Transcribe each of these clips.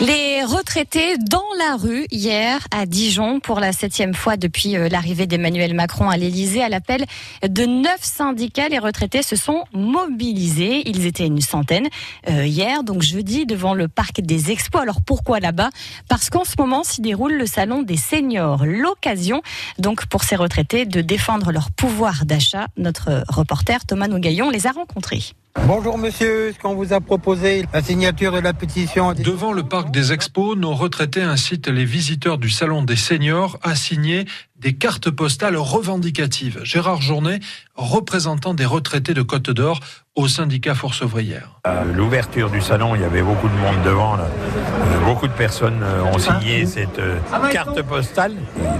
Les retraités dans la rue hier à Dijon pour la septième fois depuis euh, l'arrivée d'Emmanuel Macron à l'Elysée à l'appel de neuf syndicats. Les retraités se sont mobilisés. Ils étaient une centaine euh, hier, donc jeudi, devant le parc des Expos. Alors pourquoi là-bas? Parce qu'en ce moment s'y déroule le salon des seniors. L'occasion donc pour ces retraités de défendre leur pouvoir d'achat. Notre reporter Thomas Nougaillon les a rencontrés. Bonjour monsieur, ce qu'on vous a proposé, la signature de la pétition. Devant le parc des expos, nos retraités incitent les visiteurs du salon des seniors à signer des cartes postales revendicatives. Gérard Journet, représentant des retraités de Côte d'Or au syndicat Force ouvrière. À l'ouverture du salon, il y avait beaucoup de monde devant. Là. Euh, beaucoup de personnes euh, ont signé cette euh, carte postale.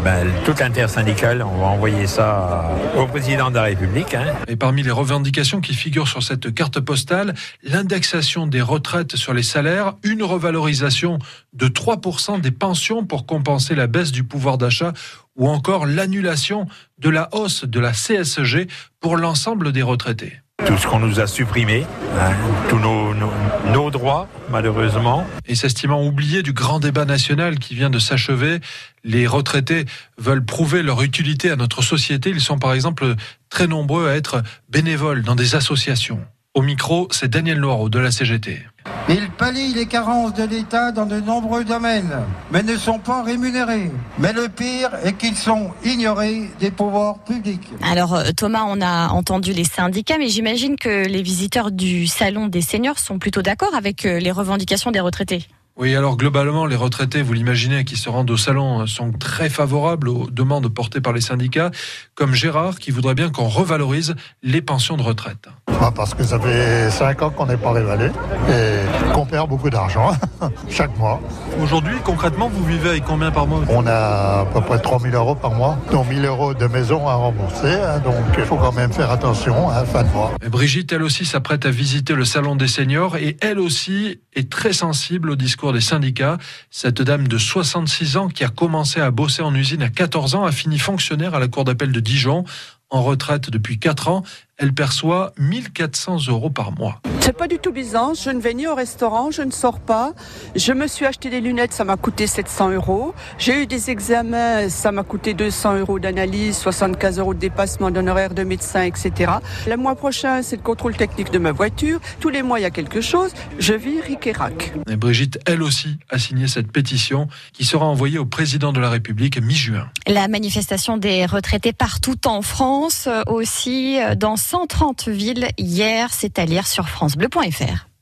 Ben, toute l'intersyndicale, on va envoyer ça au président de la République. Hein. Et parmi les revendications qui figurent sur cette carte postale, l'indexation des retraites sur les salaires, une revalorisation de 3% des pensions pour compenser la baisse du pouvoir d'achat ou encore l'annulation de la hausse de la CSG pour l'ensemble des retraités. Tout ce qu'on nous a supprimé, hein, tous nos, nos, nos, droits, malheureusement. Et s'estimant oubliés du grand débat national qui vient de s'achever, les retraités veulent prouver leur utilité à notre société. Ils sont par exemple très nombreux à être bénévoles dans des associations. Au micro, c'est Daniel Noireau de la CGT. Ils pallient les carences de l'État dans de nombreux domaines, mais ne sont pas rémunérés. Mais le pire est qu'ils sont ignorés des pouvoirs publics. Alors Thomas, on a entendu les syndicats, mais j'imagine que les visiteurs du Salon des seniors sont plutôt d'accord avec les revendications des retraités. Oui, alors globalement, les retraités, vous l'imaginez, qui se rendent au salon, sont très favorables aux demandes portées par les syndicats, comme Gérard, qui voudrait bien qu'on revalorise les pensions de retraite. Ah, parce que ça fait 5 ans qu'on n'est pas révélé et qu'on perd beaucoup d'argent chaque mois. Aujourd'hui, concrètement, vous vivez avec combien par mois On a à peu près 3 000 euros par mois, dont 1 000 euros de maison à rembourser, hein, donc il faut quand même faire attention à hein, fin de mois. Et Brigitte, elle aussi, s'apprête à visiter le salon des seniors et elle aussi est très sensible au discours des syndicats. Cette dame de 66 ans qui a commencé à bosser en usine à 14 ans a fini fonctionnaire à la cour d'appel de Dijon. En retraite depuis 4 ans, elle perçoit 1400 euros par mois. C'est pas du tout bizarre. Je ne vais ni au restaurant, je ne sors pas. Je me suis acheté des lunettes, ça m'a coûté 700 euros. J'ai eu des examens, ça m'a coûté 200 euros d'analyse, 75 euros de dépassement d'honoraires de médecin, etc. Le mois prochain, c'est le contrôle technique de ma voiture. Tous les mois, il y a quelque chose. Je vis ric et rac. Et Brigitte, elle aussi, a signé cette pétition qui sera envoyée au président de la République mi-juin. La manifestation des retraités partout en France, aussi dans 130 villes hier, c'est à lire sur francebleu.fr.